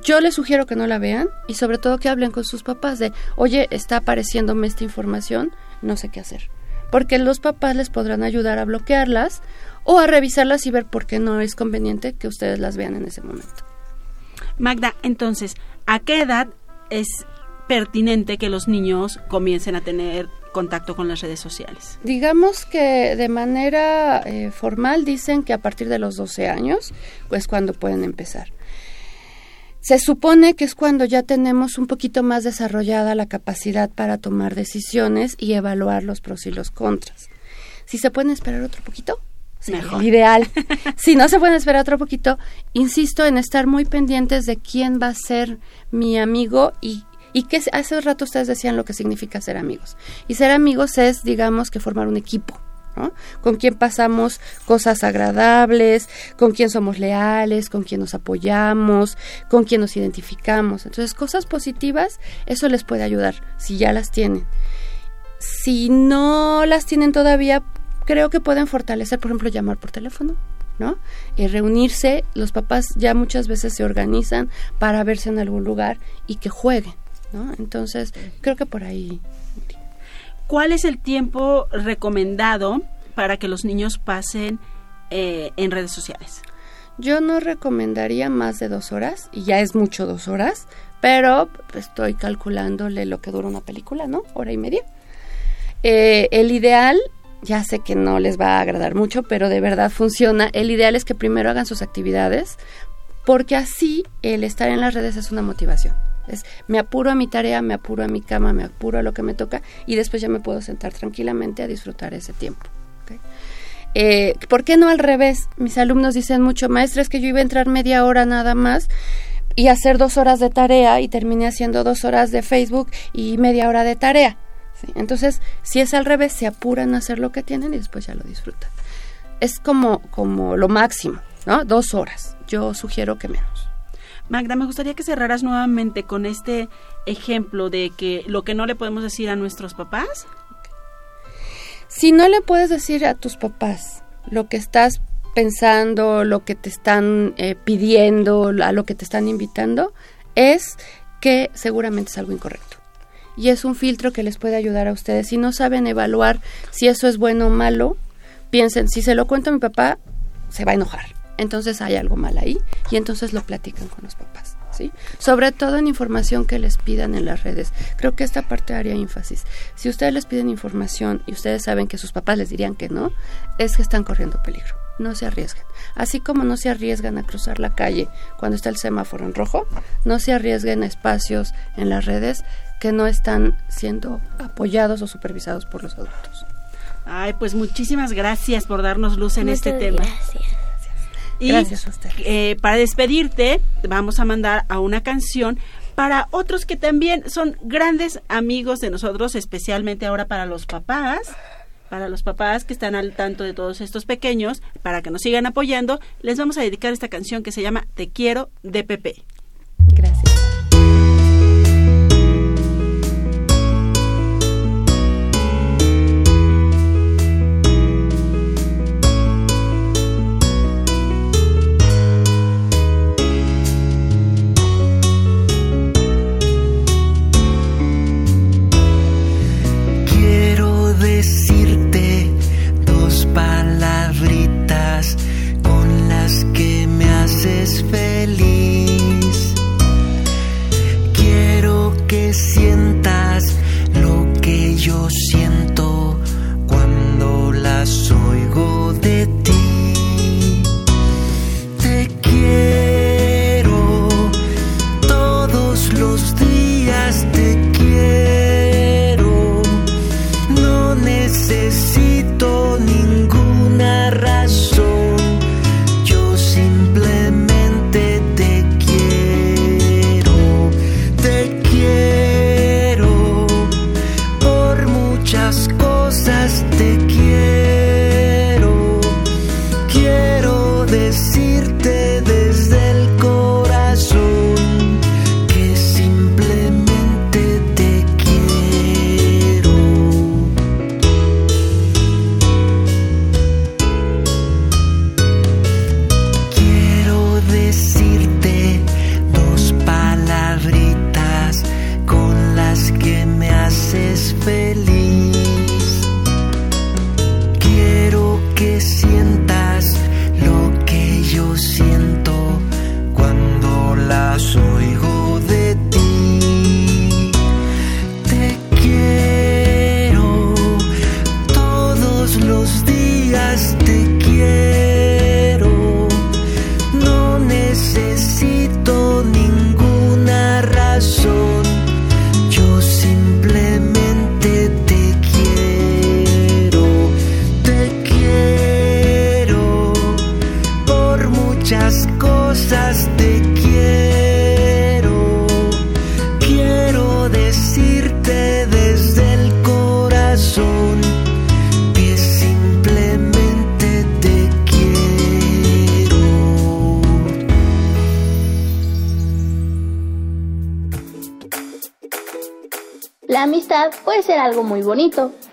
yo les sugiero que no la vean y sobre todo que hablen con sus papás de, oye, está apareciéndome esta información, no sé qué hacer. Porque los papás les podrán ayudar a bloquearlas o a revisarlas y ver por qué no es conveniente que ustedes las vean en ese momento. Magda, entonces, ¿a qué edad es pertinente que los niños comiencen a tener contacto con las redes sociales? Digamos que de manera eh, formal dicen que a partir de los 12 años, pues cuando pueden empezar. Se supone que es cuando ya tenemos un poquito más desarrollada la capacidad para tomar decisiones y evaluar los pros y los contras. Si se pueden esperar otro poquito, Mejor. ideal. si no se pueden esperar otro poquito, insisto en estar muy pendientes de quién va a ser mi amigo y y que hace rato ustedes decían lo que significa ser amigos. Y ser amigos es, digamos, que formar un equipo. ¿no? Con quien pasamos cosas agradables, con quien somos leales, con quien nos apoyamos, con quien nos identificamos. Entonces, cosas positivas, eso les puede ayudar si ya las tienen. Si no las tienen todavía, creo que pueden fortalecer, por ejemplo, llamar por teléfono, ¿no? Y reunirse, los papás ya muchas veces se organizan para verse en algún lugar y que jueguen, ¿no? Entonces, creo que por ahí. ¿Cuál es el tiempo recomendado para que los niños pasen eh, en redes sociales? Yo no recomendaría más de dos horas, y ya es mucho dos horas, pero estoy calculándole lo que dura una película, ¿no? Hora y media. Eh, el ideal ya sé que no les va a agradar mucho, pero de verdad funciona. El ideal es que primero hagan sus actividades, porque así el estar en las redes es una motivación. Es, me apuro a mi tarea, me apuro a mi cama, me apuro a lo que me toca y después ya me puedo sentar tranquilamente a disfrutar ese tiempo. Eh, ¿Por qué no al revés? Mis alumnos dicen mucho, maestra, es que yo iba a entrar media hora nada más y hacer dos horas de tarea y terminé haciendo dos horas de Facebook y media hora de tarea. Entonces, si es al revés, se apuran a hacer lo que tienen y después ya lo disfrutan. Es como, como lo máximo, ¿no? Dos horas. Yo sugiero que menos. Magda, me gustaría que cerraras nuevamente con este ejemplo de que lo que no le podemos decir a nuestros papás. Si no le puedes decir a tus papás lo que estás pensando, lo que te están eh, pidiendo, a lo que te están invitando, es que seguramente es algo incorrecto y es un filtro que les puede ayudar a ustedes. Si no saben evaluar si eso es bueno o malo, piensen, si se lo cuento a mi papá, se va a enojar. Entonces hay algo mal ahí y entonces lo platican con los papás. ¿Sí? Sobre todo en información que les pidan en las redes. Creo que esta parte haría énfasis. Si ustedes les piden información y ustedes saben que sus papás les dirían que no, es que están corriendo peligro. No se arriesguen. Así como no se arriesgan a cruzar la calle cuando está el semáforo en rojo, no se arriesguen espacios en las redes que no están siendo apoyados o supervisados por los adultos. Ay, pues muchísimas gracias por darnos luz en este tema. Gracias. Y, gracias a usted. Eh, para despedirte, vamos a mandar a una canción para otros que también son grandes amigos de nosotros, especialmente ahora para los papás, para los papás que están al tanto de todos estos pequeños, para que nos sigan apoyando, les vamos a dedicar esta canción que se llama Te quiero de Pepe. desistir.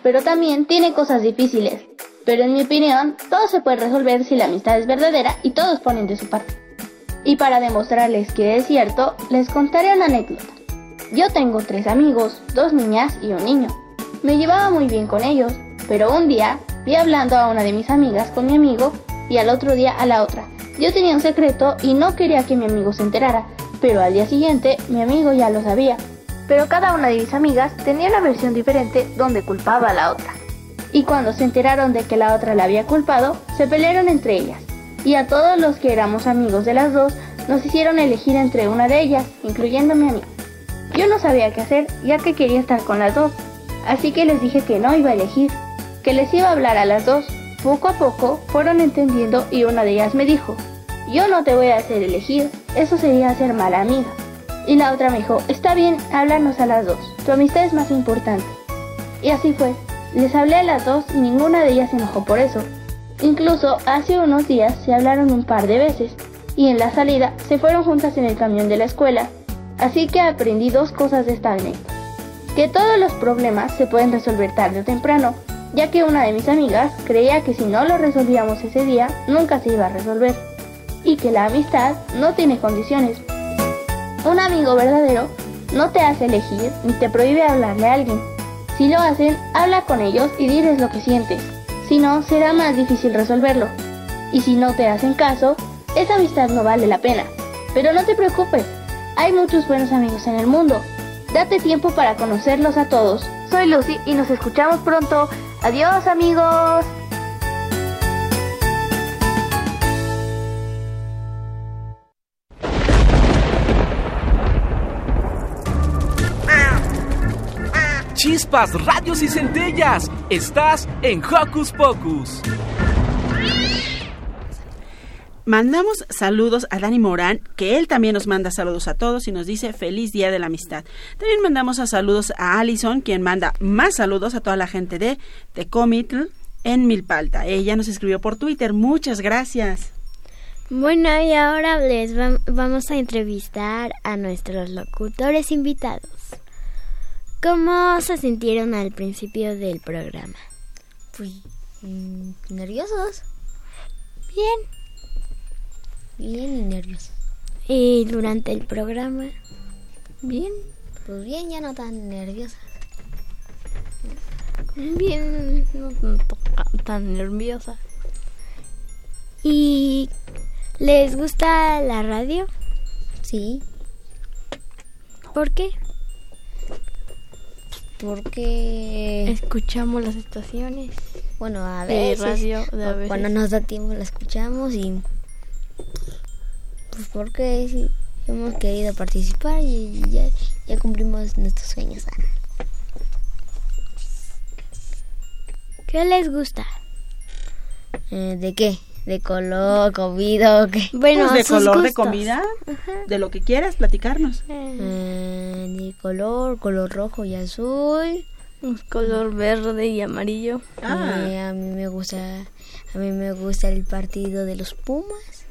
Pero también tiene cosas difíciles. Pero en mi opinión, todo se puede resolver si la amistad es verdadera y todos ponen de su parte. Y para demostrarles que es cierto, les contaré una anécdota. Yo tengo tres amigos, dos niñas y un niño. Me llevaba muy bien con ellos, pero un día vi hablando a una de mis amigas con mi amigo y al otro día a la otra. Yo tenía un secreto y no quería que mi amigo se enterara, pero al día siguiente mi amigo ya lo sabía. Pero cada una de mis amigas tenía una versión diferente donde culpaba a la otra. Y cuando se enteraron de que la otra la había culpado, se pelearon entre ellas. Y a todos los que éramos amigos de las dos, nos hicieron elegir entre una de ellas, incluyéndome a mí. Yo no sabía qué hacer, ya que quería estar con las dos, así que les dije que no iba a elegir, que les iba a hablar a las dos. Poco a poco fueron entendiendo y una de ellas me dijo, yo no te voy a hacer elegir, eso sería ser mala amiga. Y la otra me dijo, está bien, háblanos a las dos, tu amistad es más importante. Y así fue, les hablé a las dos y ninguna de ellas se enojó por eso. Incluso hace unos días se hablaron un par de veces y en la salida se fueron juntas en el camión de la escuela. Así que aprendí dos cosas de esta anécdota. Que todos los problemas se pueden resolver tarde o temprano, ya que una de mis amigas creía que si no lo resolvíamos ese día, nunca se iba a resolver. Y que la amistad no tiene condiciones. Un amigo verdadero no te hace elegir ni te prohíbe hablarle a alguien. Si lo hacen, habla con ellos y diles lo que sientes. Si no, será más difícil resolverlo. Y si no te hacen caso, esa amistad no vale la pena. Pero no te preocupes, hay muchos buenos amigos en el mundo. Date tiempo para conocerlos a todos. Soy Lucy y nos escuchamos pronto. Adiós amigos. Chispas, radios y centellas. Estás en Hocus Pocus. Mandamos saludos a Dani Morán, que él también nos manda saludos a todos y nos dice feliz día de la amistad. También mandamos a saludos a Allison, quien manda más saludos a toda la gente de Tecomitl en Milpalta. Ella nos escribió por Twitter. Muchas gracias. Bueno, y ahora les vamos a entrevistar a nuestros locutores invitados. ¿Cómo se sintieron al principio del programa? Pues mmm, nerviosos. Bien. Bien y nerviosos. ¿Y durante el programa? Bien. Pues bien, ya no tan nerviosas. Bien, no tan nerviosas. ¿Y les gusta la radio? Sí. ¿Por qué? Porque escuchamos las estaciones. Bueno, a veces, radio, de a veces. cuando nos da tiempo la escuchamos y pues porque sí, hemos querido participar y ya, ya cumplimos nuestros sueños. ¿Qué les gusta? Eh, ¿De qué? ¿De color, comida o qué? Bueno, pues de color de comida, Ajá. de lo que quieras, platicarnos. Eh, de color, color rojo y azul. color verde y amarillo. Ah. Eh, a mí me gusta, a mí me gusta el partido de los Pumas.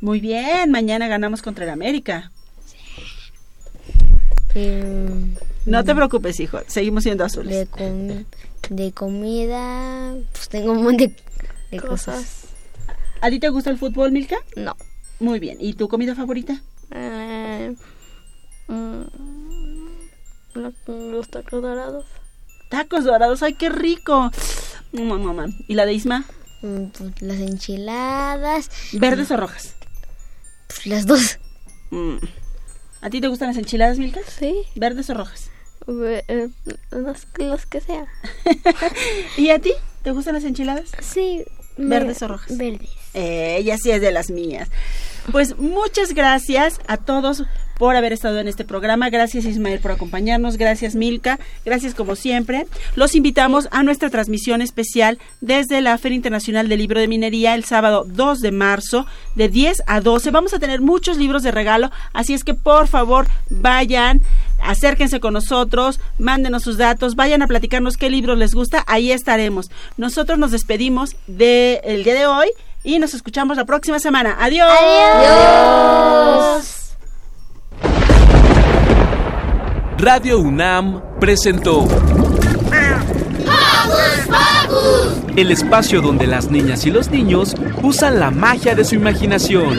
Muy bien, mañana ganamos contra el América. Eh, no te preocupes, hijo, seguimos siendo azules. De, com de comida, pues tengo un montón de, de cosas. cosas. ¿A ti te gusta el fútbol, Milka? No. Muy bien. ¿Y tu comida favorita? Eh, mmm, los tacos dorados. Tacos dorados, ay, qué rico. Mamá. ¿Y la de Isma? Mm, pues, las enchiladas. ¿Verdes o rojas? Pues las dos. Mm. ¿A ti te gustan las enchiladas, Milka? Sí. ¿Verdes o rojas? Eh, los, los que sea. ¿Y a ti? ¿Te gustan las enchiladas? Sí. ¿Verdes o rojas? Verdes. Eh, ella sí es de las mías. Pues muchas gracias a todos por haber estado en este programa. Gracias Ismael por acompañarnos. Gracias Milka. Gracias como siempre. Los invitamos a nuestra transmisión especial desde la Feria Internacional del Libro de Minería el sábado 2 de marzo de 10 a 12. Vamos a tener muchos libros de regalo, así es que por favor vayan acérquense con nosotros, mándenos sus datos, vayan a platicarnos qué libros les gusta, ahí estaremos. Nosotros nos despedimos del día de hoy y nos escuchamos la próxima semana. Adiós. Adiós. Radio UNAM presentó el espacio donde las niñas y los niños usan la magia de su imaginación.